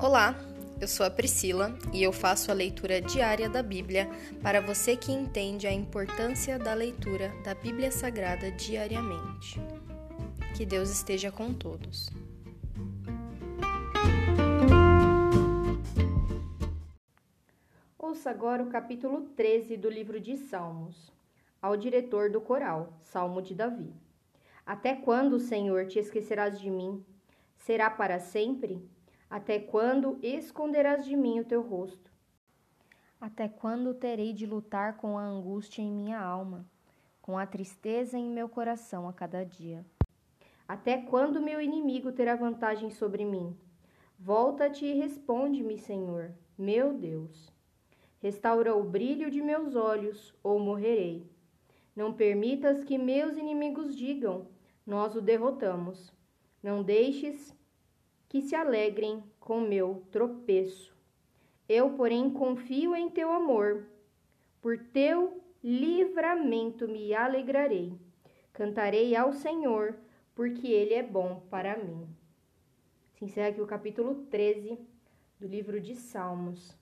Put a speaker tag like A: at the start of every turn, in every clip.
A: Olá, eu sou a Priscila e eu faço a leitura diária da Bíblia para você que entende a importância da leitura da Bíblia Sagrada diariamente. Que Deus esteja com todos.
B: Ouça agora o capítulo 13 do livro de Salmos. Ao diretor do coral, Salmo de Davi. Até quando, Senhor, te esquecerás de mim? Será para sempre? Até quando esconderás de mim o teu rosto? Até quando terei de lutar com a angústia em minha alma, com a tristeza em meu coração a cada dia? Até quando meu inimigo terá vantagem sobre mim? Volta-te e responde-me, Senhor, meu Deus. Restaura o brilho de meus olhos, ou morrerei. Não permitas que meus inimigos digam: Nós o derrotamos. Não deixes que se alegrem com meu tropeço. Eu, porém, confio em teu amor. Por teu livramento me alegrarei. Cantarei ao Senhor, porque ele é bom para mim. Se encerra aqui o capítulo 13 do livro de Salmos.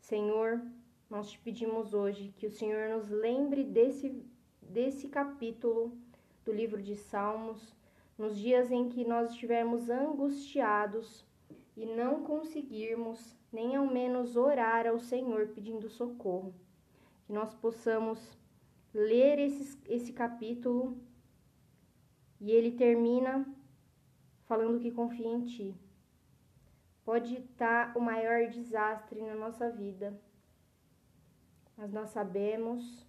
B: Senhor, nós te pedimos hoje que o Senhor nos lembre desse, desse capítulo do livro de Salmos nos dias em que nós estivermos angustiados e não conseguirmos nem ao menos orar ao Senhor pedindo socorro. Que nós possamos ler esse, esse capítulo e ele termina falando que confia em Ti. Pode estar o maior desastre na nossa vida, mas nós sabemos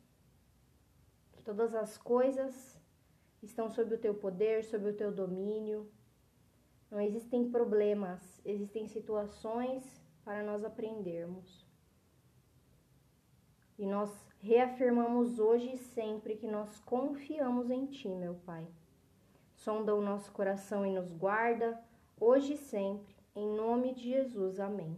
B: que todas as coisas estão sob o teu poder, sob o teu domínio. Não existem problemas, existem situações para nós aprendermos. E nós reafirmamos hoje e sempre que nós confiamos em Ti, meu Pai. Sonda o nosso coração e nos guarda, hoje e sempre. Em nome de Jesus, amém.